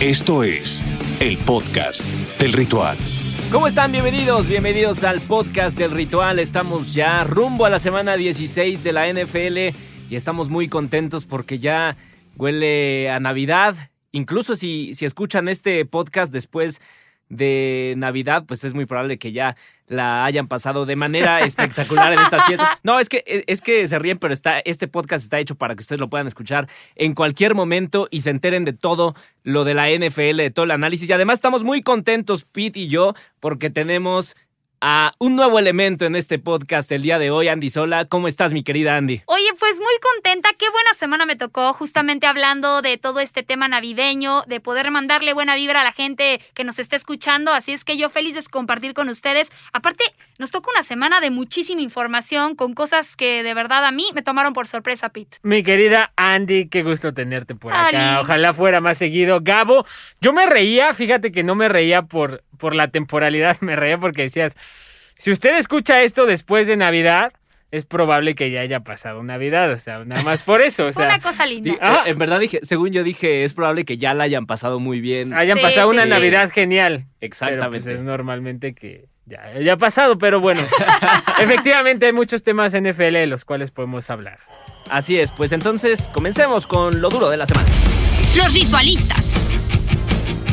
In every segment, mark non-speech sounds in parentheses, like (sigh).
Esto es el podcast del ritual. ¿Cómo están? Bienvenidos, bienvenidos al podcast del ritual. Estamos ya rumbo a la semana 16 de la NFL y estamos muy contentos porque ya huele a Navidad. Incluso si, si escuchan este podcast después de Navidad, pues es muy probable que ya la hayan pasado de manera (laughs) espectacular en estas fiestas. No, es que, es que se ríen, pero está, este podcast está hecho para que ustedes lo puedan escuchar en cualquier momento y se enteren de todo lo de la NFL, de todo el análisis. Y además estamos muy contentos, Pete y yo, porque tenemos a un nuevo elemento en este podcast el día de hoy, Andy Sola. ¿Cómo estás, mi querida Andy? Oye, pues muy contenta. Qué buena semana me tocó, justamente hablando de todo este tema navideño, de poder mandarle buena vibra a la gente que nos esté escuchando. Así es que yo feliz de compartir con ustedes. Aparte, nos toca una semana de muchísima información con cosas que de verdad a mí me tomaron por sorpresa, Pete. Mi querida Andy, qué gusto tenerte por acá. Ojalá fuera más seguido. Gabo, yo me reía, fíjate que no me reía por, por la temporalidad, (laughs) me reía porque decías, si usted escucha esto después de Navidad, es probable que ya haya pasado Navidad, o sea, nada más por eso. O (laughs) sea, una cosa linda. Ah, en verdad dije, según yo dije, es probable que ya la hayan pasado muy bien. Hayan pasado una Navidad genial. Exactamente. Pero, pues, es normalmente que ya haya pasado, pero bueno, (laughs) efectivamente hay muchos temas NFL de los cuales podemos hablar. Así es, pues entonces comencemos con lo duro de la semana. Los ritualistas.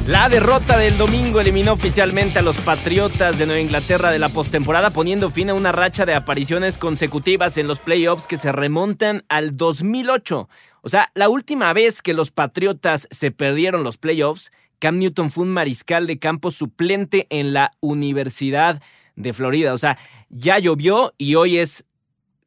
La derrota del domingo eliminó oficialmente a los Patriotas de Nueva Inglaterra de la postemporada, poniendo fin a una racha de apariciones consecutivas en los playoffs que se remontan al 2008. O sea, la última vez que los Patriotas se perdieron los playoffs, Cam Newton fue un mariscal de campo suplente en la Universidad de Florida. O sea, ya llovió y hoy es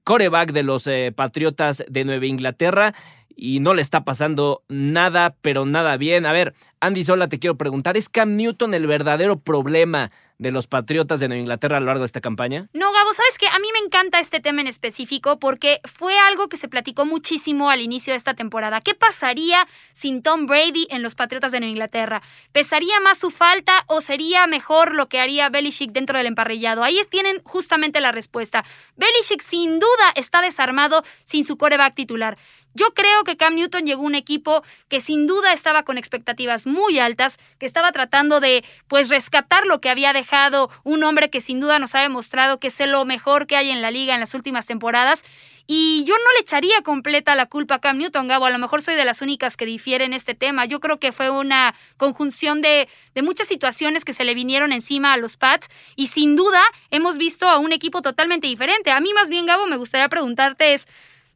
coreback de los eh, Patriotas de Nueva Inglaterra y no le está pasando nada, pero nada bien. A ver, Andy Sola, te quiero preguntar, ¿es Cam Newton el verdadero problema de los Patriotas de Nueva Inglaterra a lo largo de esta campaña? No, Gabo, ¿sabes qué? A mí me encanta este tema en específico porque fue algo que se platicó muchísimo al inicio de esta temporada. ¿Qué pasaría sin Tom Brady en los Patriotas de Nueva Inglaterra? ¿Pesaría más su falta o sería mejor lo que haría Belichick dentro del emparrillado? Ahí tienen justamente la respuesta. Belichick sin duda está desarmado sin su coreback titular. Yo creo que Cam Newton llegó a un equipo que sin duda estaba con expectativas muy altas, que estaba tratando de pues rescatar lo que había dejado un hombre que sin duda nos ha demostrado que es lo mejor que hay en la liga en las últimas temporadas. Y yo no le echaría completa la culpa a Cam Newton, Gabo. A lo mejor soy de las únicas que difieren en este tema. Yo creo que fue una conjunción de, de muchas situaciones que se le vinieron encima a los Pats. Y sin duda hemos visto a un equipo totalmente diferente. A mí más bien, Gabo, me gustaría preguntarte es,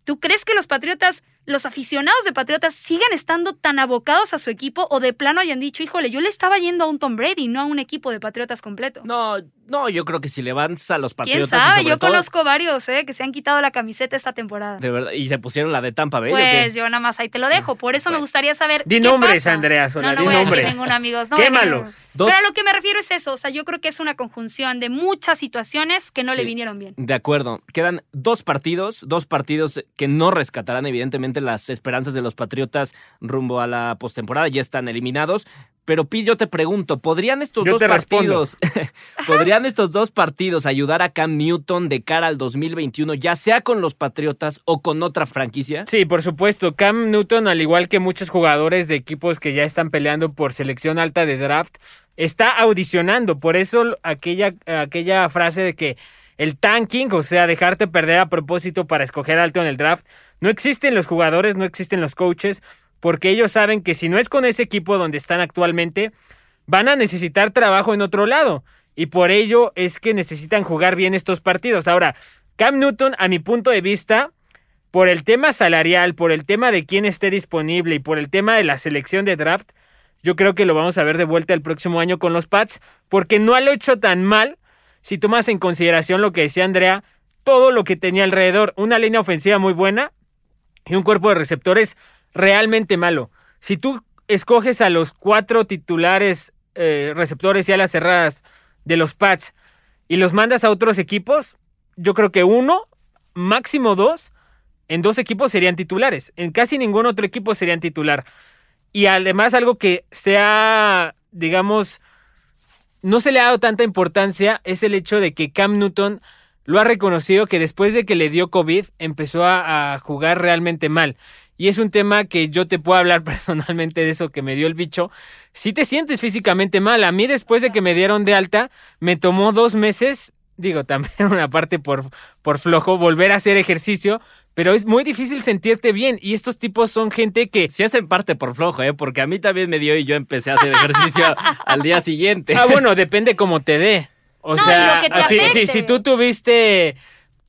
¿Tú crees que los Patriotas, los aficionados de Patriotas, sigan estando tan abocados a su equipo o de plano hayan dicho, híjole, yo le estaba yendo a un Tom Brady, no a un equipo de Patriotas completo? No, no, yo creo que si le van a los Patriotas. ¿Quién sabe? yo conozco varios, ¿eh? Que se han quitado la camiseta esta temporada. De verdad, y se pusieron la de Tampa Bay. Pues yo nada más ahí te lo dejo. Por eso me gustaría saber. Di qué nombres, pasa. Andrea Sola, no, no di voy a nombres. decir ningún amigos. No Quémalos. Dos- Pero a lo que me refiero es eso. O sea, yo creo que es una conjunción de muchas situaciones que no le vinieron bien. De acuerdo. Quedan dos partidos, dos partidos que no rescatarán evidentemente las esperanzas de los Patriotas rumbo a la postemporada. Ya están eliminados. Pero Pi, yo te pregunto, ¿podrían estos Yo dos partidos, (laughs) podrían estos dos partidos ayudar a Cam Newton de cara al 2021, ya sea con los Patriotas o con otra franquicia? Sí, por supuesto. Cam Newton, al igual que muchos jugadores de equipos que ya están peleando por selección alta de draft, está audicionando. Por eso aquella, aquella frase de que el tanking, o sea, dejarte perder a propósito para escoger alto en el draft, no existen los jugadores, no existen los coaches, porque ellos saben que si no es con ese equipo donde están actualmente, van a necesitar trabajo en otro lado. Y por ello es que necesitan jugar bien estos partidos. Ahora, Cam Newton, a mi punto de vista, por el tema salarial, por el tema de quién esté disponible y por el tema de la selección de draft, yo creo que lo vamos a ver de vuelta el próximo año con los Pats, porque no lo hecho tan mal si tomas en consideración lo que decía Andrea, todo lo que tenía alrededor, una línea ofensiva muy buena y un cuerpo de receptores realmente malo. Si tú escoges a los cuatro titulares eh, receptores y alas cerradas de los Pats y los mandas a otros equipos, yo creo que uno, máximo dos, en dos equipos serían titulares. En casi ningún otro equipo serían titular. Y además algo que sea, digamos, no se le ha dado tanta importancia es el hecho de que Cam Newton lo ha reconocido que después de que le dio COVID empezó a, a jugar realmente mal. Y es un tema que yo te puedo hablar (laughs) personalmente de eso que me dio el bicho. Si te sientes físicamente mal, a mí después de que me dieron de alta, me tomó dos meses, digo (laughs) también una parte por, por flojo, volver a hacer ejercicio, pero es muy difícil sentirte bien y estos tipos son gente que... Si hacen parte por flojo, ¿eh? Porque a mí también me dio y yo empecé a hacer ejercicio (laughs) al día siguiente. Ah, bueno, depende cómo te dé. O No, sea, lo que te si, afecte. si- si tú tuviste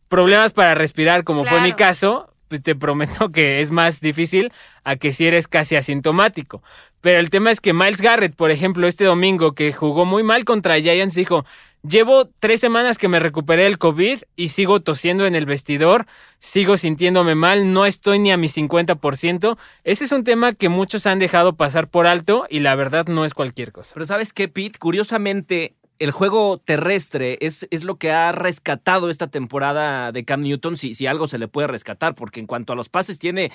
problemas para respirar, como fue mi caso, te prometo que es más difícil a que si eres casi asintomático. Pero el tema es que Miles Garrett, por ejemplo, este domingo que jugó muy mal contra Giants, dijo, llevo tres semanas que me recuperé del COVID y sigo tosiendo en el vestidor, sigo sintiéndome mal, no estoy ni a mi 50%. Ese es un tema que muchos han dejado pasar por alto y la verdad no es cualquier cosa. Pero ¿sabes qué, Pete? Curiosamente, el juego terrestre es, es lo que ha rescatado esta temporada de Cam Newton, si, si algo se le puede rescatar, porque en cuanto a los pases tiene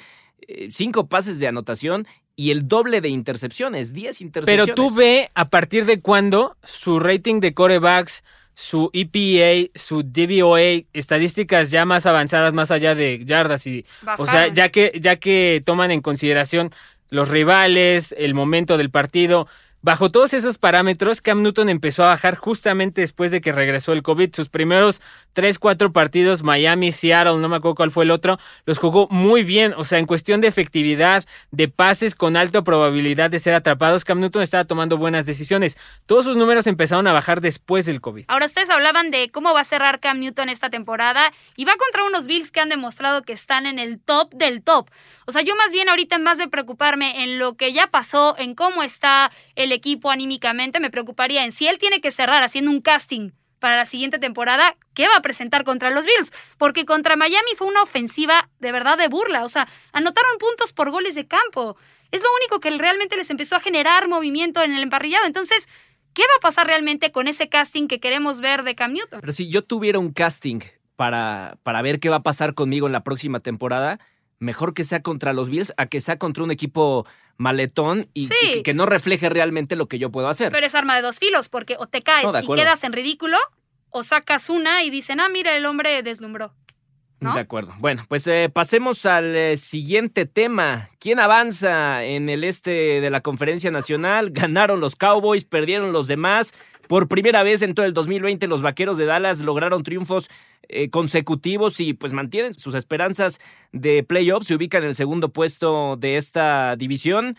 eh, cinco pases de anotación y el doble de intercepciones, 10 Pero intercepciones. tú ve a partir de cuándo su rating de corebacks, su EPA, su DVOA, estadísticas ya más avanzadas, más allá de yardas y, o sea, ya que ya que toman en consideración los rivales, el momento del partido. Bajo todos esos parámetros, Cam Newton empezó a bajar justamente después de que regresó el COVID. Sus primeros 3, 4 partidos, Miami, Seattle, no me acuerdo cuál fue el otro, los jugó muy bien. O sea, en cuestión de efectividad, de pases con alta probabilidad de ser atrapados, Cam Newton estaba tomando buenas decisiones. Todos sus números empezaron a bajar después del COVID. Ahora ustedes hablaban de cómo va a cerrar Cam Newton esta temporada y va contra unos Bills que han demostrado que están en el top del top. O sea, yo más bien ahorita más de preocuparme en lo que ya pasó, en cómo está el equipo anímicamente, me preocuparía en si él tiene que cerrar haciendo un casting para la siguiente temporada, ¿qué va a presentar contra los Bills? Porque contra Miami fue una ofensiva de verdad de burla, o sea, anotaron puntos por goles de campo. Es lo único que realmente les empezó a generar movimiento en el emparrillado. Entonces, ¿Qué va a pasar realmente con ese casting que queremos ver de Cam Newton? Pero si yo tuviera un casting para, para ver qué va a pasar conmigo en la próxima temporada, mejor que sea contra los Bills a que sea contra un equipo maletón y, Sí. y que, no refleje realmente lo que yo puedo hacer. Pero es arma de dos filos, porque o te caes No, y quedas en ridículo, o sacas una y dicen, ah, mira, el hombre deslumbró. ¿no? De acuerdo. Bueno, pues eh, pasemos al eh, siguiente tema. ¿Quién avanza en el este de la conferencia nacional? Ganaron los Cowboys, perdieron los demás. Por primera vez en todo el 2020 los Vaqueros de Dallas lograron triunfos eh, consecutivos y pues mantienen sus esperanzas de playoffs. Se ubican en el segundo puesto de esta división.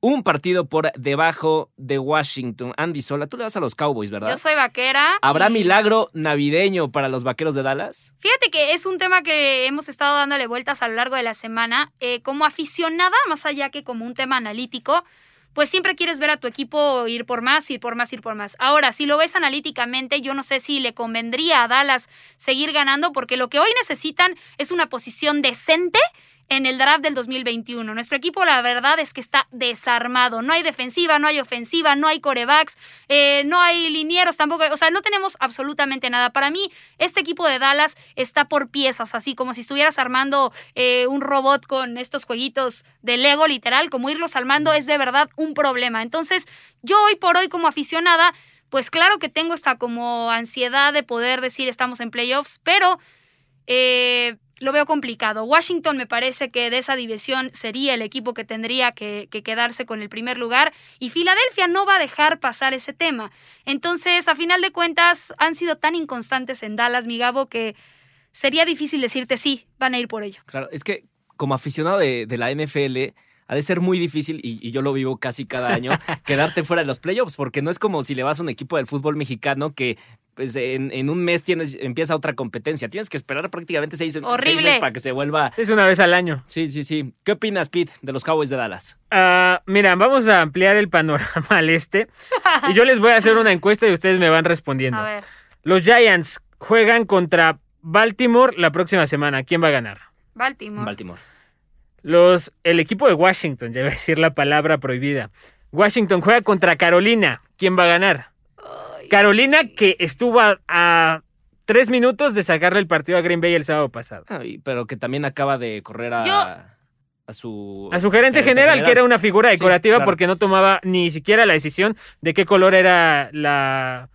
Un partido por debajo de Washington. Andy Sola, tú le vas a los Cowboys, ¿verdad? Yo soy vaquera. ¿Habrá y- milagro navideño para los Vaqueros de Dallas? Fíjate que es un tema que hemos estado dándole vueltas a lo largo de la semana. Eh, como aficionada, más allá que como un tema analítico, pues siempre quieres ver a tu equipo ir por más, ir por más, ir por más. Ahora, si lo ves analíticamente, yo no sé si le convendría a Dallas seguir ganando, porque lo que hoy necesitan es una posición decente en el draft del 2021. Nuestro equipo, la verdad, es que está desarmado. No hay defensiva, no hay ofensiva, no hay corebacks, eh, no hay linieros tampoco. O sea, no tenemos absolutamente nada. Para mí, este equipo de Dallas está por piezas, así como si estuvieras armando eh, un robot con estos jueguitos de Lego, literal, como irlos armando es de verdad un problema. Entonces, yo hoy por hoy, como aficionada, pues claro que tengo esta como ansiedad de poder decir estamos en playoffs, pero eh, lo veo complicado. Washington me parece que de esa división sería el equipo que tendría que, que quedarse con el primer lugar y Filadelfia no va a dejar pasar ese tema. Entonces, a final de cuentas, han sido tan inconstantes en Dallas, mi Gabo, que sería difícil decirte sí, van a ir por ello. Claro, es que como aficionado de, de la NFL, ha de ser muy difícil, y, y yo lo vivo casi cada año, (laughs) quedarte fuera de los playoffs, porque no es como si le vas a un equipo del fútbol mexicano que pues, en, en un mes tienes, empieza otra competencia. Tienes que esperar prácticamente seis, meses para que se vuelva. Es una vez al año. Sí, sí, sí. ¿Qué opinas, Pete, de los Cowboys de Dallas? Ah, mira, vamos a ampliar el panorama al este y yo les voy a hacer una encuesta y ustedes me van respondiendo. A ver, Los Giants juegan contra Baltimore la próxima semana. ¿Quién va a ganar? Baltimore. Baltimore. Los, el equipo de Washington, ya iba a decir la palabra prohibida. Washington juega contra Carolina. ¿Quién va a ganar? Ay, Carolina que estuvo a, a tres minutos de sacarle el partido a Green Bay el sábado pasado. Pero que también acaba de correr a, Yo- a su. A su gerente general, que era una figura Sí, decorativa claro. porque no tomaba ni siquiera la decisión de qué color era la,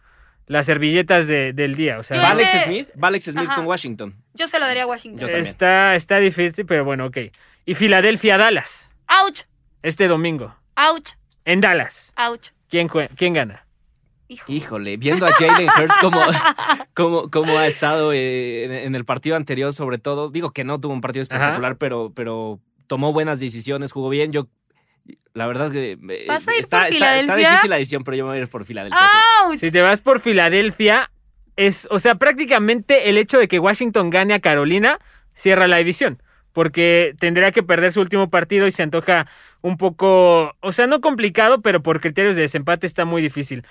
las servilletas de- del día. O sea, Yo ¿Va Alex Smith? Va Alex Smith Ajá. con Washington. Yo se lo daría a Washington. Está, está difícil, pero bueno, ok. Y Filadelfia-Dallas, Ouch, este domingo. ouch, En Dallas, ouch. ¿quién, quién gana? Híjole, viendo a Jalen Hurts como, (laughs) como, como ha estado eh, en, en el partido anterior, sobre todo. Digo que no tuvo un partido espectacular, pero, pero tomó buenas decisiones, jugó bien. Yo, la verdad que eh, ¿Vas a ir está, por está- está Filadelfia? difícil la decisión, pero yo me voy a ir por Filadelfia. Si te vas por Filadelfia, es, o sea, prácticamente el hecho de que Washington gane a Carolina cierra la división. Porque tendría que perder su último partido y se antoja un poco, o sea, no complicado, pero por criterios de desempate está muy difícil.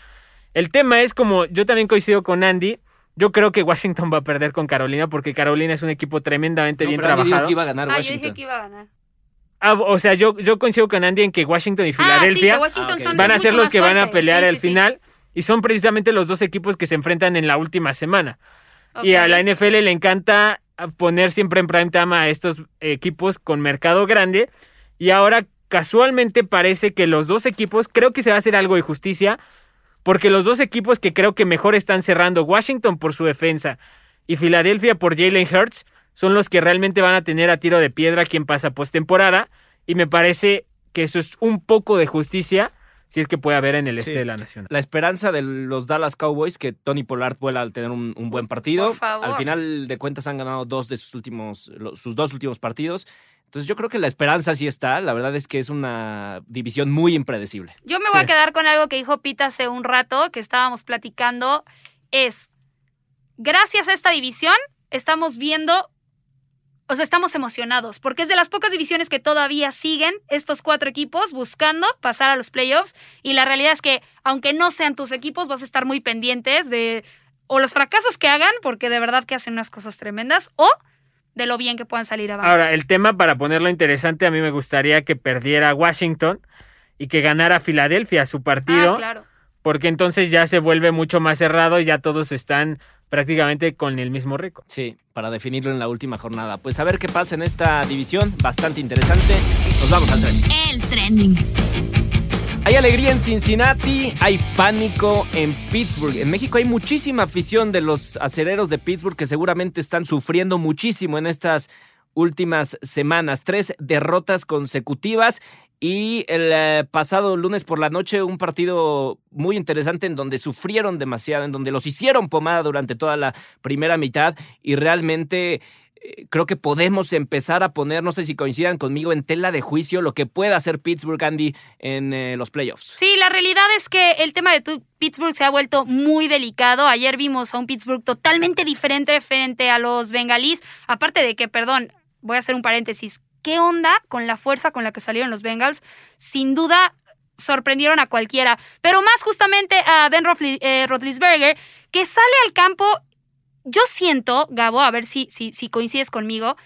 El tema es como yo también coincido con Andy, yo creo que Washington va a perder con Carolina porque Carolina es un equipo tremendamente No, bien pero Andy dijo trabajado. que iba a ganar Ah, yo dije que iba a ganar. Ah, o sea, yo, yo coincido con Andy en que Washington y Ah, sí, Filadelfia Ah, van a ser los que van a pelear Sí, al sí, final y son precisamente los dos equipos que se enfrentan en la última semana. Y a la NFL le encanta poner siempre en prime time a estos equipos con mercado grande. Y ahora casualmente parece que los dos equipos, creo que se va a hacer algo de justicia, porque los dos equipos que creo que mejor están cerrando, Washington por su defensa y Filadelfia por Jalen Hurts, son los que realmente van a tener a tiro de piedra quien pasa postemporada. Y me parece que eso es un poco de justicia, si es que puede haber en el este Sí. de la nación. La esperanza de los Dallas Cowboys, que Tony Pollard vuela al tener un, un buen partido. Por favor. Al final de cuentas han ganado dos de sus últimos, sus dos últimos partidos. Entonces yo creo que la esperanza sí está. La verdad es que es una división muy impredecible. Yo me voy Sí. a quedar con algo que dijo Pita hace un rato, que estábamos platicando. Es, gracias a esta división, estamos viendo, o sea, estamos emocionados, porque es de las pocas divisiones que todavía siguen estos cuatro equipos buscando pasar a los playoffs. Y la realidad es que, aunque no sean tus equipos, vas a estar muy pendientes de o los fracasos que hagan, porque de verdad que hacen unas cosas tremendas, o de lo bien que puedan salir abajo. Ahora, el tema para ponerlo interesante, a mí me gustaría que perdiera Washington y que ganara Filadelfia su partido, ah, claro. porque entonces ya se vuelve mucho más cerrado y ya todos están prácticamente con el mismo récord. Sí, para definirlo en la última jornada. Pues a ver qué pasa en esta división. Bastante interesante. Nos vamos al tren. El trending. Hay alegría en Cincinnati, hay pánico en Pittsburgh. En México hay muchísima afición de los acereros de Pittsburgh que seguramente están sufriendo muchísimo en estas últimas semanas. Tres derrotas consecutivas y el eh, pasado lunes por la noche un partido muy interesante en donde sufrieron demasiado, en donde los hicieron pomada durante toda la primera mitad y realmente eh, creo que podemos empezar a poner, no sé si coincidan conmigo, en tela de juicio lo que pueda hacer Pittsburgh, Andy, en eh, los playoffs. Sí, la realidad es que el tema de Pittsburgh se ha vuelto muy delicado. Ayer vimos a un Pittsburgh totalmente diferente frente a los bengalíes. Aparte de que, perdón, voy a hacer un paréntesis. ¿Qué onda con la fuerza con la que salieron los Bengals? Sin duda sorprendieron a cualquiera, pero más justamente a Ben eh, Roethlisberger, que sale al campo. Yo siento, Gabo, a ver si, si, si coincides conmigo,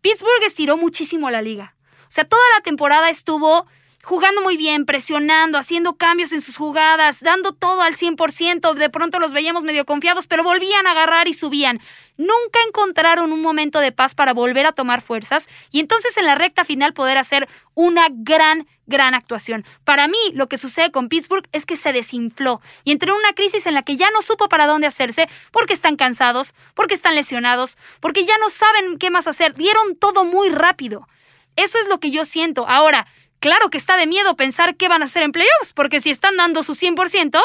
Pittsburgh estiró muchísimo la liga. O sea, toda la temporada estuvo jugando muy bien, presionando, haciendo cambios en sus jugadas, dando todo al 100%. De pronto los veíamos medio confiados, pero volvían a agarrar y subían. Nunca encontraron un momento de paz para volver a tomar fuerzas y entonces en la recta final poder hacer una gran, gran actuación. Para mí, lo que sucede con Pittsburgh es que se desinfló y entró en una crisis en la que ya no supo para dónde hacerse porque están cansados, porque están lesionados, porque ya no saben qué más hacer. Dieron todo muy rápido. Eso es lo que yo siento. Ahora, claro que está de miedo pensar qué van a hacer en playoffs, porque si están dando su 100%,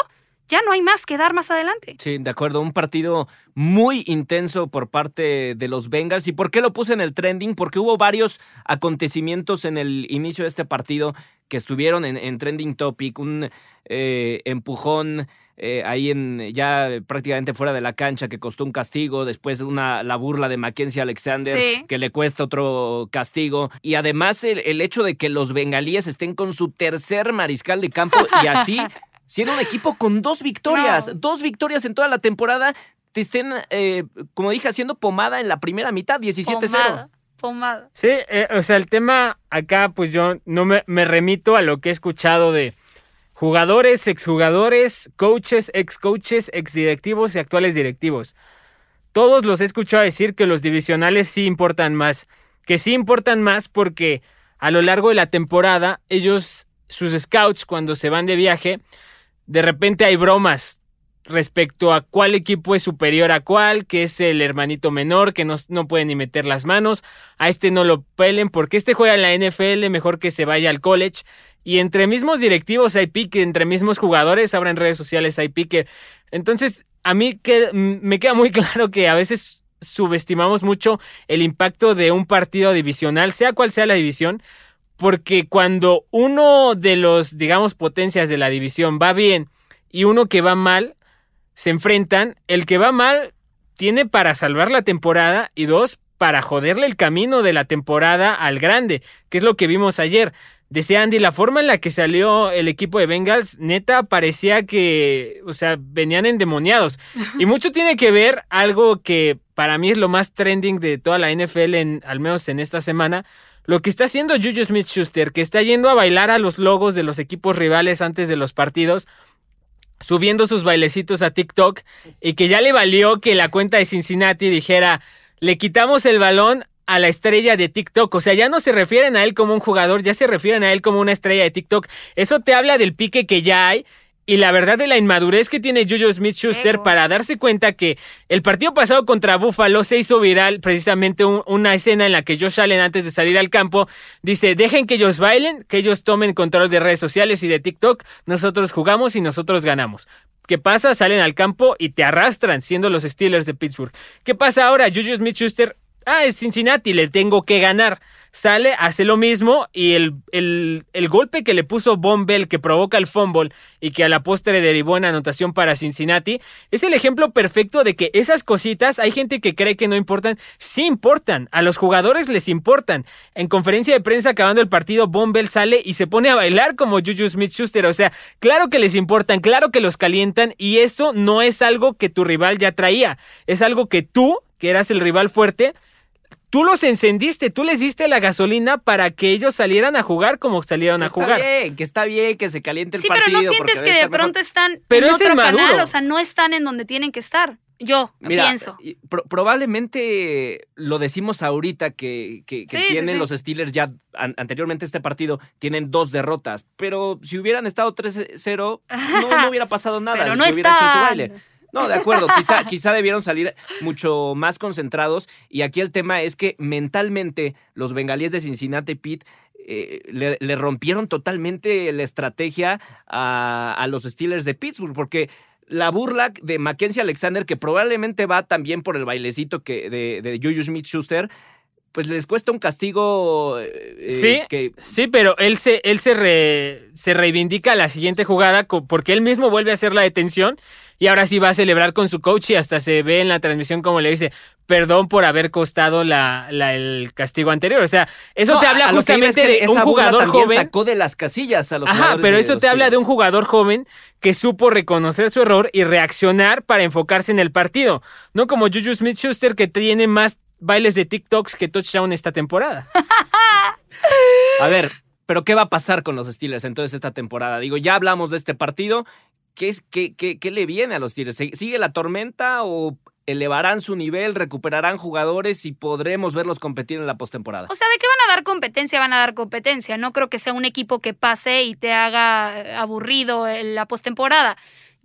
ya no hay más que dar más adelante. Sí, de acuerdo. Un partido muy intenso por parte de los Bengals. ¿Y por qué lo puse en el trending? Porque hubo varios acontecimientos en el inicio de este partido que estuvieron en, en trending topic. Un eh, empujón eh, ahí en ya prácticamente fuera de la cancha que costó un castigo. Después una, la burla de Mackenzie Alexander Sí. que le cuesta otro castigo. Y además el, el hecho de que los bengalíes estén con su tercer mariscal de campo y así (laughs) siendo un equipo con dos victorias, No. dos victorias en toda la temporada, te estén, eh, como dije, haciendo pomada en la primera mitad, 17-0. Pomada, pomada. Sí, eh, o sea, el tema acá, pues yo no me, me remito a lo que he escuchado de jugadores, exjugadores, coaches, excoaches, exdirectivos y actuales directivos. Todos los he escuchado decir que los divisionales sí importan más, que sí importan más porque a lo largo de la temporada ellos, sus scouts, cuando se van de viaje, de repente hay bromas respecto a cuál equipo es superior a cuál, que es el hermanito menor, que no, no puede ni meter las manos, a este no lo pelen porque este juega en la NFL, mejor que se vaya al college. Y entre mismos directivos hay pique, entre mismos jugadores, ahora en redes sociales hay pique. Entonces, a mí me queda muy (laughs) claro que a veces subestimamos mucho el impacto de un partido divisional, sea cual sea la división, porque cuando uno de los, digamos, potencias de la división va bien y uno que va mal, se enfrentan, el que va mal tiene para salvar la temporada y dos, para joderle el camino de la temporada al grande, que es lo que vimos ayer. Decía Andy, la forma en la que salió el equipo de Bengals, neta, parecía que, o sea, venían endemoniados. Y (laughs) mucho tiene que ver algo que para mí es lo más trending de toda la NFL, en, al menos en esta semana, lo que está haciendo Juju Smith Schuster, que está yendo a bailar a los logos de los equipos rivales antes de los partidos subiendo sus bailecitos a TikTok y que ya le valió que la cuenta de Cincinnati dijera, le quitamos el balón a la estrella de TikTok. O sea, ya no se refieren a él como un jugador, ya se refieren a él como una estrella de TikTok. Eso te habla del pique que ya hay y la verdad de la inmadurez que tiene Juju Smith Schuster para darse cuenta que el partido pasado contra Buffalo se hizo viral precisamente una escena en la que Josh Allen antes de salir al campo dice dejen que ellos bailen, que ellos tomen control de redes sociales y de TikTok, nosotros jugamos y nosotros ganamos. ¿Qué pasa? Salen al campo y te arrastran siendo los Steelers de Pittsburgh. ¿Qué pasa ahora? Juju Smith Schuster ah, es Cincinnati, le tengo que ganar. Sale, hace lo mismo y el, el, el golpe que le puso Von Bell que provoca el fumble y que a la postre derivó en anotación para Cincinnati es el ejemplo perfecto de que esas cositas hay gente que cree que no importan, sí importan, a los jugadores les importan. En conferencia de prensa acabando el partido, Von Bell sale y se pone a bailar como Juju Smith-Schuster, o sea, claro que les importan, claro que los calientan y eso no es algo que tu rival ya traía, es algo que tú, que eras el rival fuerte, Tú los encendiste, tú les diste la gasolina para que ellos salieran a jugar como salieron a jugar. Está bien, que está bien, que se caliente el sí, partido. Sí, pero no sientes que de pronto están pero en otro canal, o sea, no están en donde tienen que estar. Yo pienso. probablemente lo decimos ahorita que, que, tienen los Steelers ya anteriormente este partido, tienen dos derrotas, pero si hubieran estado 3-0, (laughs) no, no, hubiera pasado nada. pero no hubiera hecho su baile. No, de acuerdo, quizá, quizá debieron salir mucho más concentrados. Y aquí el tema es que mentalmente los bengalíes de Cincinnati Pete eh, le, rompieron totalmente la estrategia a, los Steelers de Pittsburgh porque la burla de Mackenzie Alexander, que probablemente va también por el bailecito que de, de Juju Smith-Schuster, pues les cuesta un castigo. Eh, sí, sí, pero él se, él se, se reivindica la siguiente jugada porque él mismo vuelve a hacer la detención y ahora sí va a celebrar con su coach y hasta se ve en la transmisión como le dice, perdón por haber costado la, el castigo anterior. O sea, eso te habla justamente de un jugador joven. sacó de las casillas a los Ajá, pero eso te habla de un jugador joven que supo reconocer su error y reaccionar para enfocarse en el partido. No como Juju Smith-Schuster que tiene más bailes de TikToks que touchdown esta temporada. (laughs) a ver, pero ¿qué va a pasar con los Steelers entonces esta temporada? Digo, ya hablamos de este partido ¿qué, es, qué, qué, le viene a los Tigres? ¿Sigue la tormenta o elevarán su nivel, recuperarán jugadores y podremos verlos competir en la postemporada? O sea, ¿de qué van a dar competencia? Van a dar competencia. No creo que sea un equipo que pase y te haga aburrido en la postemporada.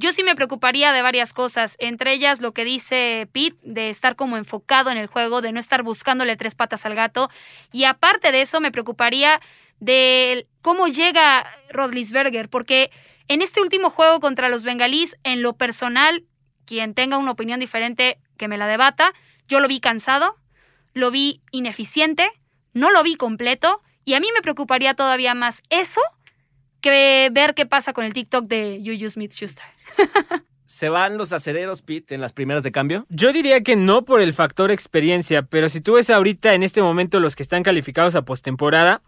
Yo sí me preocuparía de varias cosas, entre ellas lo que dice Pete, de estar como enfocado en el juego, de no estar buscándole tres patas al gato. Y aparte de eso, me preocuparía de cómo llega Rodlisberger, porque en este último juego contra los bengalíes, en lo personal, quien tenga una opinión diferente, que me la debata, yo lo vi cansado, lo vi ineficiente, no lo vi completo, y a mí me preocuparía todavía más eso que ver qué pasa con el TikTok de Juju Smith Schuster. ¿Se van los acereros, Pete, en las primeras de cambio? Yo diría que no por el factor experiencia, pero si tú ves ahorita en este momento los que están calificados a postemporada,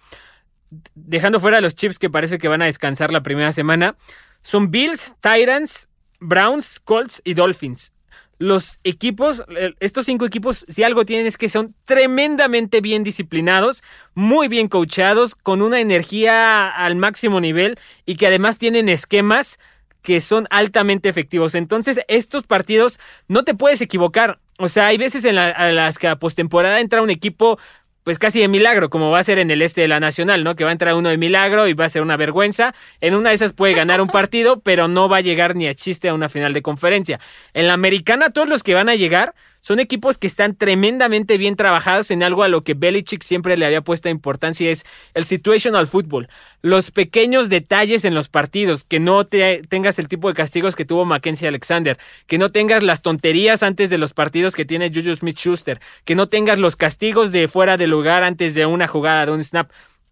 dejando fuera los Chips que parece que van a descansar la primera semana, son Bills, Titans, Browns, Colts y Dolphins. Los equipos, eh, estos cinco equipos, si algo tienen es que son tremendamente bien disciplinados, muy bien coachados, con una energía al máximo nivel y que además tienen esquemas que son altamente efectivos. Entonces, estos partidos no te puedes equivocar. O sea, hay veces en las que a postemporada entra un equipo pues casi de milagro, como va a ser en el este de la Nacional, ¿no? Que va a entrar uno de milagro y va a ser una vergüenza. En una de esas puede ganar un partido, (laughs) pero no va a llegar ni a chiste a una final de conferencia. En la americana, todos los que van a llegar son equipos que están tremendamente bien trabajados en algo a lo que Belichick siempre le había puesto importancia, es el situational football. Los pequeños detalles en los partidos, que no te, tengas el tipo de castigos que tuvo Mackenzie Alexander, que no tengas las tonterías antes de los partidos que tiene Juju Smith-Schuster, que no tengas los castigos de fuera de lugar antes de una jugada, de un snap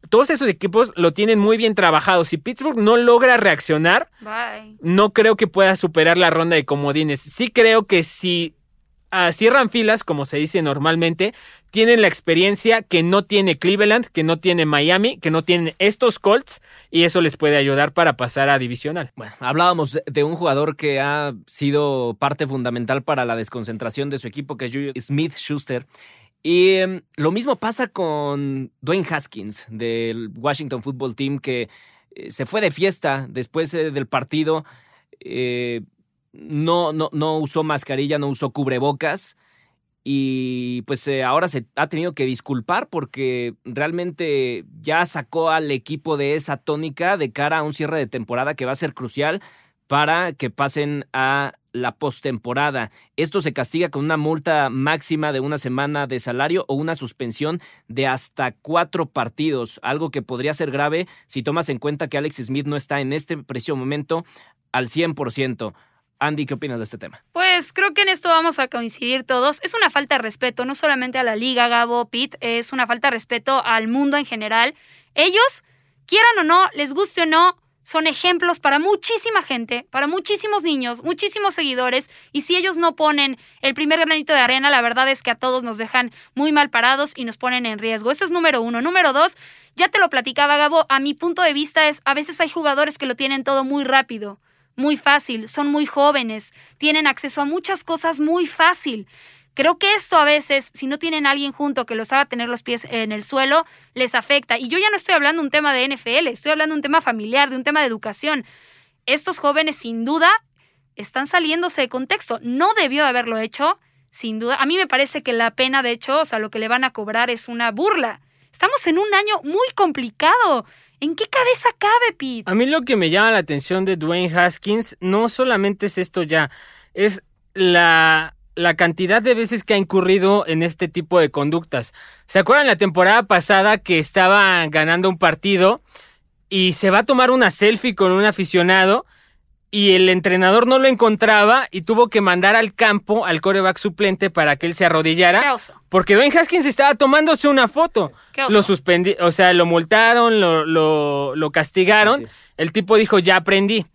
todos esos equipos lo tienen muy bien trabajado. Si Pittsburgh no logra reaccionar, no creo que pueda superar la ronda de comodines. Sí creo que si cierran filas, como se dice normalmente, tienen la experiencia que no tiene Cleveland, que no tiene Miami, que no tienen estos Colts, y eso les puede ayudar para pasar a divisional. Bueno, hablábamos de un jugador que ha sido parte fundamental para la desconcentración de su equipo, que es Smith Schuster. Y em, lo mismo pasa con Dwayne Haskins del Washington Football Team, que eh, se fue de fiesta después eh, del partido. Eh, no, no, no usó mascarilla, no usó cubrebocas y pues eh, ahora se ha tenido que disculpar porque realmente ya sacó al equipo de esa tónica de cara a un cierre de temporada que va a ser crucial para que pasen a la postemporada. Esto se castiga con una multa máxima de una semana de salario o una suspensión de hasta cuatro partidos, algo que podría ser grave si tomas en cuenta que Alex Smith no está en este preciso momento al 100%. Andy, ¿qué opinas de este tema? Pues creo que en esto vamos a coincidir todos. Es una falta de respeto, no solamente a la liga, Gabo, Pete, es una falta de respeto al mundo en general. Ellos, quieran o no, les guste o no, son ejemplos para muchísima gente, para muchísimos niños, muchísimos seguidores, y si ellos no ponen el primer granito de arena, la verdad es que a todos nos dejan muy mal parados y nos ponen en riesgo. Eso es número uno. Número dos, ya te lo platicaba Gabo, a mi punto de vista es, a veces hay jugadores que lo tienen todo muy rápido muy fácil, son muy jóvenes, tienen acceso a muchas cosas muy fácil. Creo que esto a veces, si no tienen a alguien junto que los haga tener los pies en el suelo, les afecta. Y yo ya no estoy hablando de un tema de NFL, estoy hablando de un tema familiar, de un tema de educación. Estos jóvenes, sin duda, están saliéndose de contexto. No debió de haberlo hecho, sin duda. A mí me parece que la pena, de hecho, o sea, lo que le van a cobrar es una burla. Estamos en un año muy complicado. ¿En qué cabeza cabe, Pete? A mí lo que me llama la atención de Dwayne Haskins no solamente es esto ya, es la, la cantidad de veces que ha incurrido en este tipo de conductas. ¿Se acuerdan la temporada pasada que estaba ganando un partido y se va a tomar una selfie con un aficionado? Y el entrenador no lo encontraba y tuvo que mandar al campo al coreback suplente para que él se arrodillara. Porque Dwayne Haskins estaba tomándose una foto. Lo suspendí, o sea, lo multaron, lo, lo, lo castigaron. El tipo dijo, ya aprendí.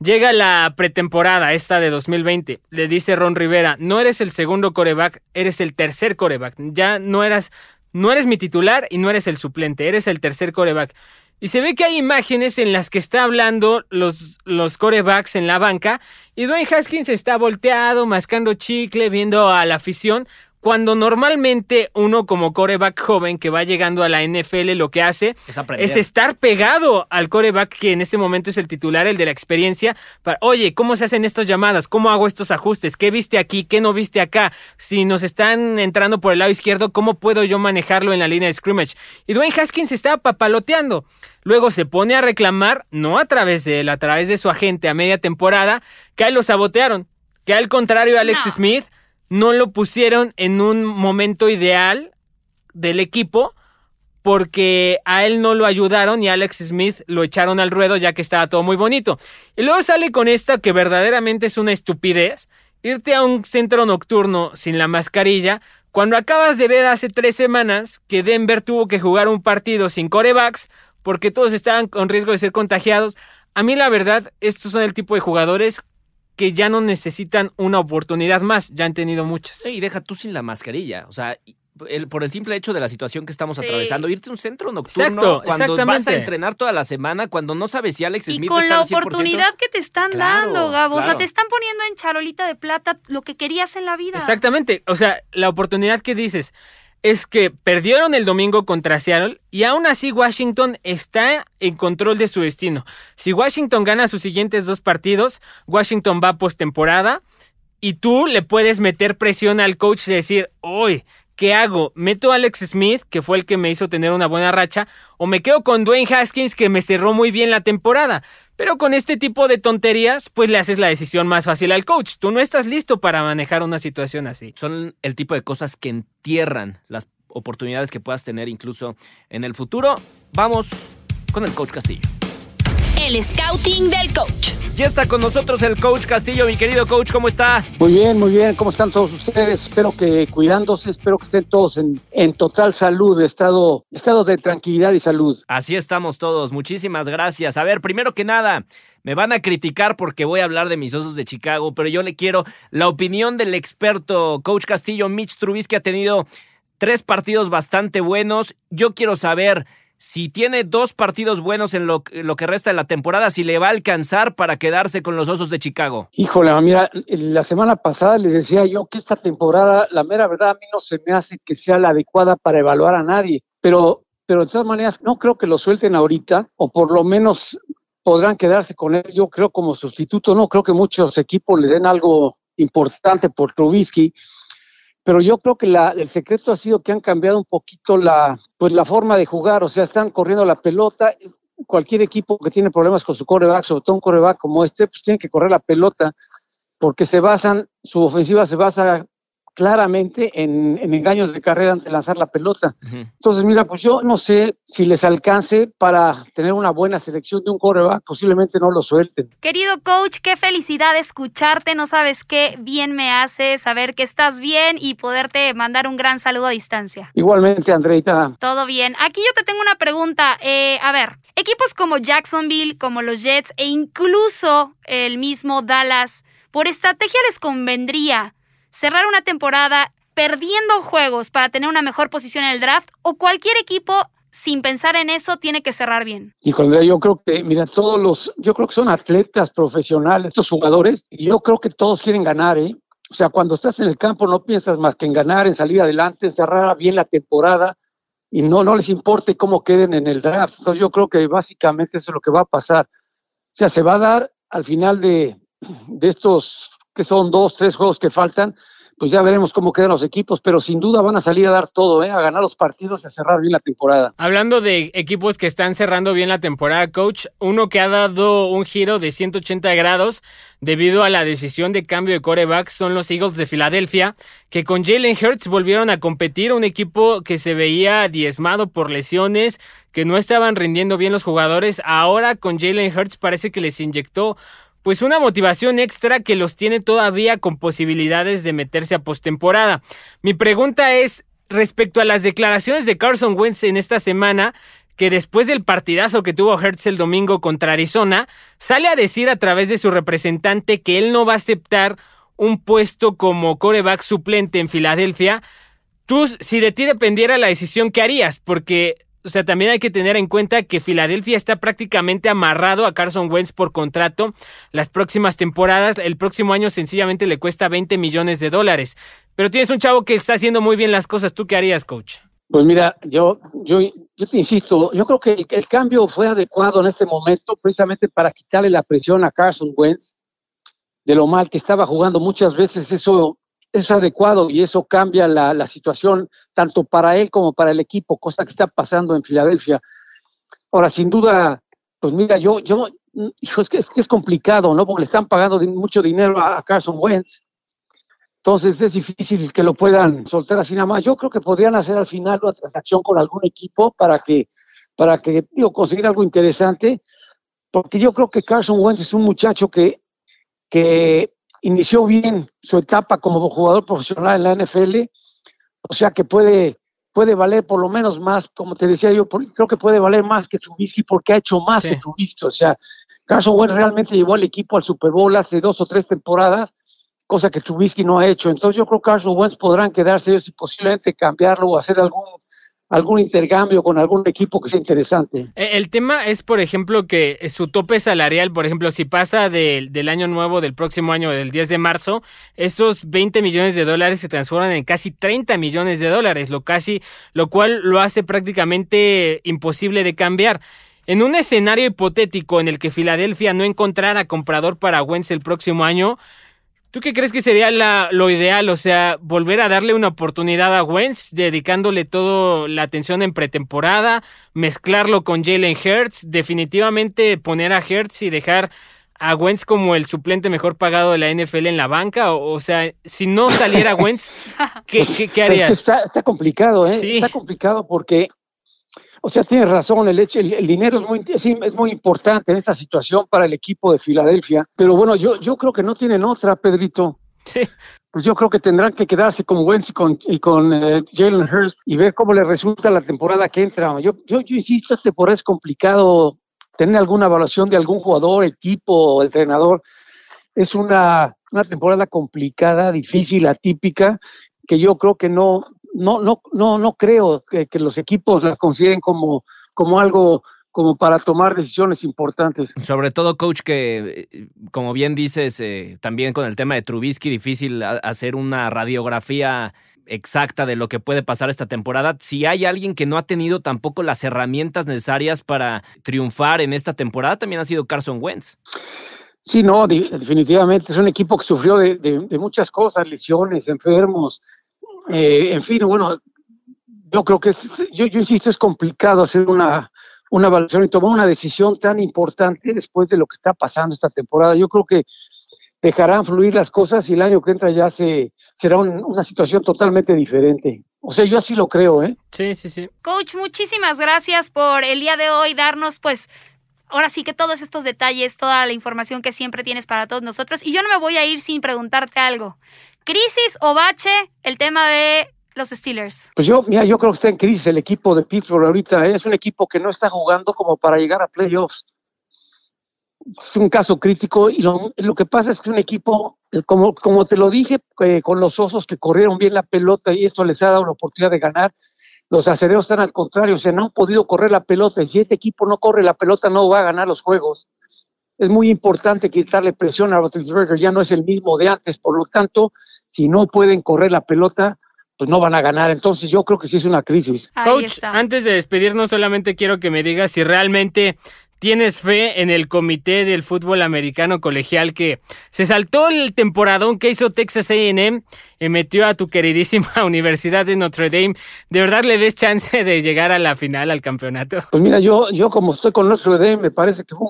Llega la pretemporada, esta de 2020. Le dice Ron Rivera, no eres el segundo coreback, eres el tercer coreback. Ya no eras, no eres mi titular y no eres el suplente, eres el tercer coreback. Y se ve que hay imágenes en las que está hablando los, los corebacks en la banca y Dwayne Haskins está volteado, mascando chicle, viendo a la afición, cuando normalmente uno como coreback joven que va llegando a la NFL lo que hace es, estar pegado al coreback que en ese momento es el titular, el de la experiencia, para, oye, ¿cómo se hacen estas llamadas? ¿Cómo hago estos ajustes? ¿Qué viste aquí? ¿Qué no viste acá? Si nos están entrando por el lado izquierdo, ¿cómo puedo yo manejarlo en la línea de scrimmage? Y Dwayne Haskins estaba papaloteando. Luego se pone a reclamar, no a través de él, a través de su agente a media temporada, que a él lo sabotearon. Que al contrario de Alex Smith no lo pusieron en un momento ideal del equipo porque a él no lo ayudaron y a Alex Smith lo echaron al ruedo ya que estaba todo muy bonito. Y luego sale con esta que verdaderamente es una estupidez, irte a un centro nocturno sin la mascarilla cuando acabas de ver hace tres semanas que Denver tuvo que jugar un partido sin corebacks porque todos estaban con riesgo de ser contagiados. A mí la verdad, estos son el tipo de jugadores que ya no necesitan una oportunidad más, ya han tenido muchas. Y deja tú sin la mascarilla, o sea, el, por el simple hecho de la situación que estamos atravesando, irte a un centro nocturno cuando vas a entrenar toda la semana, cuando no sabes si Alex Smith y con la oportunidad que te están dando, Gabo, o sea, te están poniendo en charolita de plata lo que querías en la vida. Exactamente, o sea, la oportunidad que dices, es que perdieron el domingo contra Seattle y aún así Washington está en control de su destino. Si Washington gana sus siguientes dos partidos, Washington va postemporada y tú le puedes meter presión al coach y decir, hoy ¿qué hago? ¿Meto a Alex Smith, que fue el que me hizo tener una buena racha, o me quedo con Dwayne Haskins, que me cerró muy bien la temporada? Pero con este tipo de tonterías, pues le haces la decisión más fácil al coach. Tú no estás listo para manejar una situación así. Son el tipo de cosas que entierran las oportunidades que puedas tener incluso en el futuro. Vamos con el coach Castillo. El scouting del coach. Ya está con nosotros el coach Castillo, mi querido coach, ¿cómo está? Muy bien, muy bien, ¿cómo están todos ustedes? Espero que cuidándose, espero que estén todos en, en total salud, estado, estado de tranquilidad y salud. Así estamos todos, muchísimas gracias. A ver, primero que nada, me van a criticar porque voy a hablar de mis osos de Chicago, pero yo le quiero la opinión del experto coach Castillo, Mitch Trubisky, ha tenido tres partidos bastante buenos. Yo quiero saber si tiene dos partidos buenos en lo, lo, que resta de la temporada, si le va a alcanzar para quedarse con los Osos de Chicago. Híjole, mira, la semana pasada les decía yo que esta temporada, la mera verdad, a mí no se me hace que sea la adecuada para evaluar a nadie, pero, pero de todas maneras no creo que lo suelten ahorita, o por lo menos podrán quedarse con él, yo creo como sustituto, no creo que muchos equipos les den algo importante por Trubisky, pero yo creo que la, el secreto ha sido que han cambiado un poquito la, pues la forma de jugar, o sea, están corriendo la pelota. Cualquier equipo que tiene problemas con su coreback, sobre todo un coreback como este, pues tiene que correr la pelota, porque se basan, su ofensiva se basa claramente en, en, engaños de carrera antes de lanzar la pelota. Uh -huh. Entonces, mira, pues yo no sé si les alcance para tener una buena selección de un coreback, posiblemente no lo suelten. Querido coach, qué felicidad escucharte, no sabes qué bien me hace saber que estás bien y poderte mandar un gran saludo a distancia. Igualmente, Andreita. Todo bien. Aquí yo te tengo una pregunta. Eh, a ver, equipos como Jacksonville, como los Jets e incluso el mismo Dallas, por estrategia les convendría cerrar una temporada perdiendo juegos para tener una mejor posición en el draft o cualquier equipo sin pensar en eso tiene que cerrar bien. Híjole, yo creo que, mira, todos los, yo creo que son atletas profesionales, estos jugadores, y yo creo que todos quieren ganar, ¿eh? O sea, cuando estás en el campo no piensas más que en ganar, en salir adelante, en cerrar bien la temporada y no, no les importe cómo queden en el draft. Entonces yo creo que básicamente eso es lo que va a pasar. O sea, se va a dar al final de, de estos que son dos, tres juegos que faltan, pues ya veremos cómo quedan los equipos, pero sin duda van a salir a dar todo, ¿eh? a ganar los partidos y a cerrar bien la temporada. Hablando de equipos que están cerrando bien la temporada, coach, uno que ha dado un giro de 180 grados debido a la decisión de cambio de coreback son los Eagles de Filadelfia, que con Jalen Hurts volvieron a competir, un equipo que se veía diezmado por lesiones, que no estaban rindiendo bien los jugadores, ahora con Jalen Hurts parece que les inyectó pues una motivación extra que los tiene todavía con posibilidades de meterse a postemporada. Mi pregunta es respecto a las declaraciones de Carson Wentz en esta semana, que después del partidazo que tuvo Hertz el domingo contra Arizona, sale a decir a través de su representante que él no va a aceptar un puesto como coreback suplente en Filadelfia. Tú, si de ti dependiera la decisión que harías, porque o sea, también hay que tener en cuenta que Filadelfia está prácticamente amarrado a Carson Wentz por contrato las próximas temporadas. El próximo año sencillamente le cuesta 20 millones de dólares. Pero tienes un chavo que está haciendo muy bien las cosas. ¿Tú qué harías, coach? Pues mira, yo, yo, yo te insisto, yo creo que el, el cambio fue adecuado en este momento precisamente para quitarle la presión a Carson Wentz de lo mal que estaba jugando. Muchas veces eso es adecuado y eso cambia la, la, situación tanto para él como para el equipo, cosa que está pasando en Filadelfia. Ahora, sin duda, pues mira, yo, yo, hijo, es que es, que es complicado, ¿no? Porque le están pagando mucho dinero a, Carson Wentz. Entonces es difícil que lo puedan soltar así nada más. Yo creo que podrían hacer al final una transacción con algún equipo para que, para que, digo, conseguir algo interesante, porque yo creo que Carson Wentz es un muchacho que, que inició bien su etapa como jugador profesional en la NFL, o sea que puede, puede valer por lo menos más, como te decía yo, creo que puede valer más que Trubisky porque ha hecho más sí. que Trubisky, o sea, Carson Wentz realmente llevó al equipo al Super Bowl hace dos o tres temporadas, cosa que Trubisky no ha hecho, entonces yo creo que Carson Wentz podrán quedarse ellos y posiblemente cambiarlo o hacer algún algún intercambio con algún equipo que sea interesante. El tema es, por ejemplo, que su tope salarial, por ejemplo, si pasa de, del año nuevo, del próximo año, del 10 de marzo, esos 20 millones de dólares se transforman en casi 30 millones de dólares, lo casi, lo cual lo hace prácticamente imposible de cambiar. En un escenario hipotético en el que Filadelfia no encontrara comprador para Wentz el próximo año, ¿Tú qué crees que sería la, lo ideal? O sea, volver a darle una oportunidad a Wentz, dedicándole toda la atención en pretemporada, mezclarlo con Jalen Hurts, definitivamente poner a Hurts y dejar a Wentz como el suplente mejor pagado de la NFL en la banca? O, sea, si no saliera Wentz, (laughs) ¿qué, qué, harías? está, está, complicado, ¿eh? Está complicado porque o sea, tienes razón, el, hecho, el, dinero es muy, es, muy importante en esta situación para el equipo de Filadelfia, pero bueno, yo, yo creo que no tienen otra, Pedrito. Sí. Pues yo creo que tendrán que quedarse con Wentz y con, y con eh, Jalen Hurst y ver cómo le resulta la temporada que entra. Yo, yo, yo insisto, esta temporada es complicado tener alguna evaluación de algún jugador, equipo o entrenador. Es una, una temporada complicada, difícil, atípica, que yo creo que no, no, no, no, no creo que, los equipos la consideren como, como algo como para tomar decisiones importantes. Sobre todo, coach, que eh, como bien dices, eh, también con el tema de Trubisky, difícil hacer una radiografía exacta de lo que puede pasar esta temporada. Si hay alguien que no ha tenido tampoco las herramientas necesarias para triunfar en esta temporada, también ha sido Carson Wentz. Sí, no, definitivamente es un equipo que sufrió de, de muchas cosas, lesiones, enfermos, eh, en fin, bueno, yo creo que, es, yo, yo, insisto, es complicado hacer una, una evaluación y tomar una decisión tan importante después de lo que está pasando esta temporada. Yo creo que dejarán fluir las cosas y el año que entra ya se, será una situación totalmente diferente. O sea, yo así lo creo, ¿eh? Sí, sí, sí. Coach, muchísimas gracias por el día de hoy darnos, pues, ahora sí que todos estos detalles, toda la información que siempre tienes para todos nosotros. Y yo no me voy a ir sin preguntarte algo. ¿Crisis o bache el tema de los Steelers? Pues yo, mira, yo creo que está en crisis el equipo de Pittsburgh ahorita. ¿eh? Es un equipo que no está jugando como para llegar a playoffs. Es un caso crítico y lo, que pasa es que un equipo, eh, como, como te lo dije, eh, con los osos que corrieron bien la pelota y esto les ha dado la oportunidad de ganar. Los acereros están al contrario, o sea, no han podido correr la pelota. Y si este equipo no corre la pelota, no va a ganar los juegos es muy importante quitarle presión a Roethlisberger, ya no es el mismo de antes, por lo tanto, si no pueden correr la pelota, pues no van a ganar. Entonces yo creo que sí es una crisis. Coach, antes de despedirnos, solamente quiero que me digas si realmente ¿Tienes fe en el comité del fútbol americano colegial que se saltó el temporadón que hizo Texas AM y metió a tu queridísima (laughs) Universidad de Notre Dame? ¿De verdad le ves chance de llegar a la final, al campeonato? Pues mira, yo, yo como estoy con Notre Dame, me parece que fue,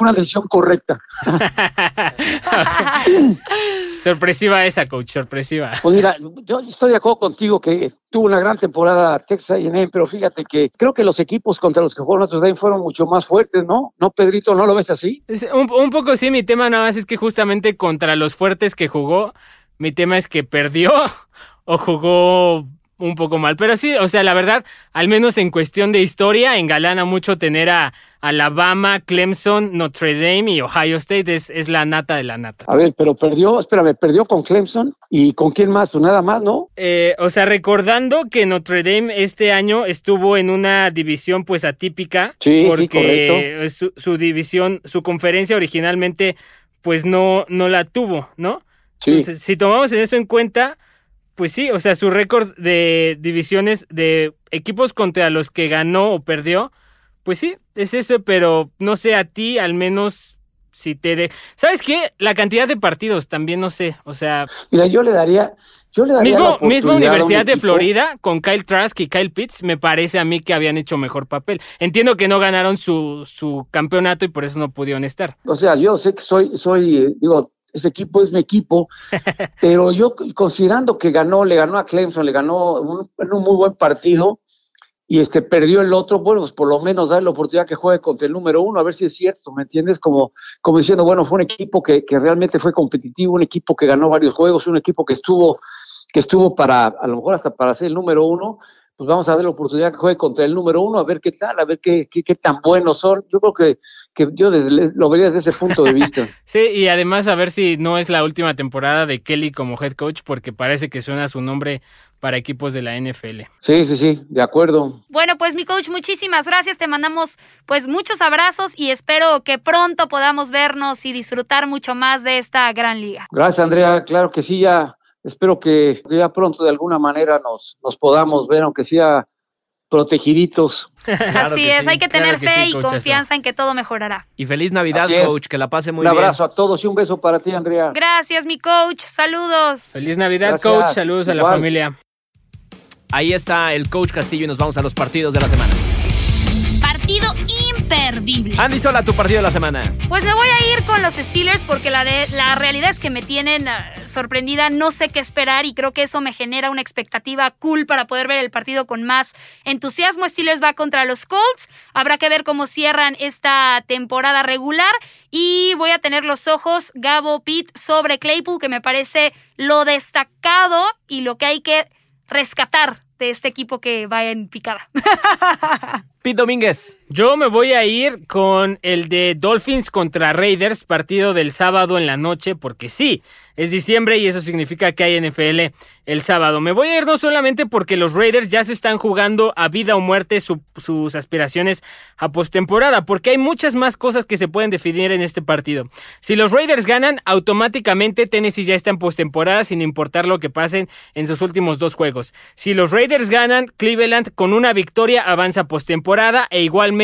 una decisión correcta. (laughs) sorpresiva esa, coach, sorpresiva. Pues mira, yo estoy de acuerdo contigo que tuvo una gran temporada Texas A&M, pero fíjate que creo que los equipos contra los que jugó Notre Dame fueron mucho más fuertes ¿no? ¿No, Pedrito? ¿No lo ves así? Un, poco sí, mi tema nada más es que justamente contra los fuertes que jugó, mi tema es que perdió (laughs) o jugó un poco mal. Pero sí, o sea, la verdad, al menos en cuestión de historia, engalana mucho tener a Alabama, Clemson, Notre Dame y Ohio State. Es, es la nata de la nata. A ver, pero perdió, espérame, perdió con Clemson y con quién más, pues nada más, ¿no? Eh, o sea, recordando que Notre Dame este año estuvo en una división pues atípica. Sí, porque su, su división, su conferencia originalmente pues no, no la tuvo, ¿no? Sí. Entonces, si tomamos en eso en cuenta, pues sí, o sea, su récord de divisiones de equipos contra los que ganó o perdió, pues sí, es eso, pero no sé, a ti al menos si te de... ¿Sabes qué? La cantidad de partidos también no sé, o sea... Mira, yo le daría... Yo le daría mismo, misma Universidad de Florida con Kyle Trask y Kyle Pitts me parece a mí que habían hecho mejor papel. Entiendo que no ganaron su, su campeonato y por eso no pudieron estar. O sea, yo sé que soy, soy, eh, digo, ese equipo es mi equipo, (laughs) pero yo considerando que ganó, le ganó a Clemson, le ganó en un muy buen partido y este perdió el otro, bueno, pues por lo menos darle la oportunidad que juegue contra el número uno, a ver si es cierto, ¿me entiendes? Como, como diciendo, bueno, fue un equipo que, que realmente fue competitivo, un equipo que ganó varios juegos, un equipo que estuvo, que estuvo para, a lo mejor hasta para ser el número uno, pues vamos a ver la oportunidad que juegue contra el número uno, a ver qué tal, a ver qué, qué, qué tan buenos son. Yo creo que, que yo desde, lo vería desde ese punto de vista. (laughs) sí, y además a ver si no es la última temporada de Kelly como head coach, porque parece que suena su nombre para equipos de la NFL. Sí, sí, sí, de acuerdo. Bueno, pues mi coach, muchísimas gracias. Te mandamos pues muchos abrazos y espero que pronto podamos vernos y disfrutar mucho más de esta gran liga. Gracias, Andrea. Claro que sí, ya espero que ya pronto de alguna manera nos, nos podamos ver, aunque sea protegiditos. Claro Así es, sí, hay que claro tener que fe sí, y confianza en que todo mejorará. Y feliz Navidad, coach, que la pase muy un bien. abrazo a todos y un beso para ti, Andrea. Gracias, mi coach. Saludos. Feliz Navidad, Gracias. coach. Saludos a la familia. Ahí está el coach Castillo y nos vamos a los partidos de la semana. Partido imperdible. Andy Sola, tu partido de la semana. Pues me voy a ir con los Steelers porque la, re- la realidad es que me tienen ah, sorprendida, no sé qué esperar y creo que eso me genera una expectativa cool para poder ver el partido con más entusiasmo. Steelers va contra los Colts, habrá que ver cómo cierran esta temporada regular y voy a tener los ojos Gabo Pitt sobre Claypool que me parece lo destacado y lo que hay que rescatar de este equipo que va en picada. (laughs) Pete Domínguez. Yo me voy a ir con el de Dolphins contra Raiders, partido del sábado en la noche, porque sí, es diciembre y eso significa que hay NFL el sábado. Me voy a ir no solamente porque los Raiders ya se están jugando a vida o muerte su- sus aspiraciones a postemporada, porque hay muchas más cosas que se pueden definir en este partido. Si los Raiders ganan, automáticamente Tennessee ya está en postemporada sin importar lo que pasen en sus últimos dos juegos. Si los Raiders ganan, Cleveland con una victoria avanza postemporada e igualmente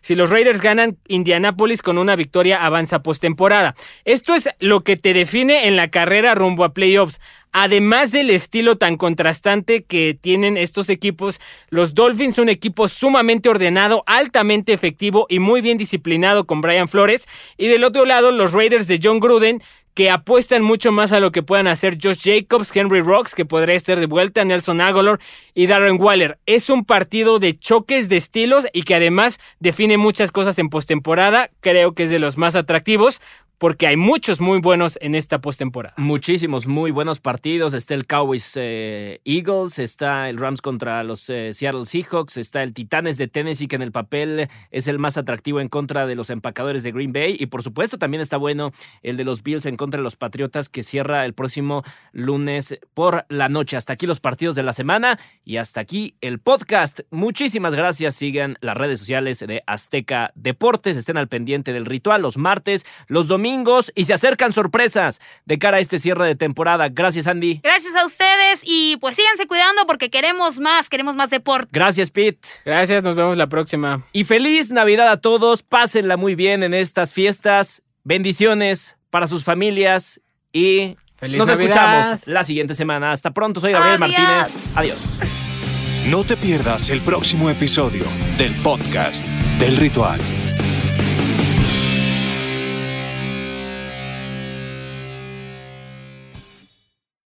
si los Raiders ganan, Indianapolis con una victoria avanza postemporada. Esto es lo que te define en la carrera rumbo a playoffs. Además del estilo tan contrastante que tienen estos equipos, los Dolphins un equipo sumamente ordenado, altamente efectivo y muy bien disciplinado con Brian Flores. Y del otro lado, los Raiders de John Gruden, que apuestan mucho más a lo que puedan hacer Josh Jacobs, Henry Rocks, que podría estar de vuelta, Nelson Aguilar y Darren Waller. Es un partido de choques de estilos y que además define muchas cosas en postemporada. Creo que es de los más atractivos porque hay muchos muy buenos en esta postemporada. Muchísimos muy buenos partidos. Está el Cowboys eh, Eagles, está el Rams contra los eh, Seattle Seahawks, está el Titanes de Tennessee, que en el papel es el más atractivo en contra de los empacadores de Green Bay. Y por supuesto, también está bueno el de los Bills en contra de los Patriotas, que cierra el próximo lunes por la noche. Hasta aquí los partidos de la semana y hasta aquí el podcast. Muchísimas gracias. Sigan las redes sociales de Azteca Deportes. Estén al pendiente del ritual los martes, los domingos y se acercan sorpresas de cara a este cierre de temporada. Gracias, Andy. Gracias a ustedes y pues síganse cuidando porque queremos más, queremos más deporte. Gracias, Pete. Gracias, nos vemos la próxima. Y feliz Navidad a todos. Pásenla muy bien en estas fiestas. Bendiciones para sus familias y Feliz nos Navidad. escuchamos la siguiente semana. Hasta pronto. Soy Gabriel Adiós. Martínez. Adiós. No te pierdas el próximo episodio del podcast del ritual.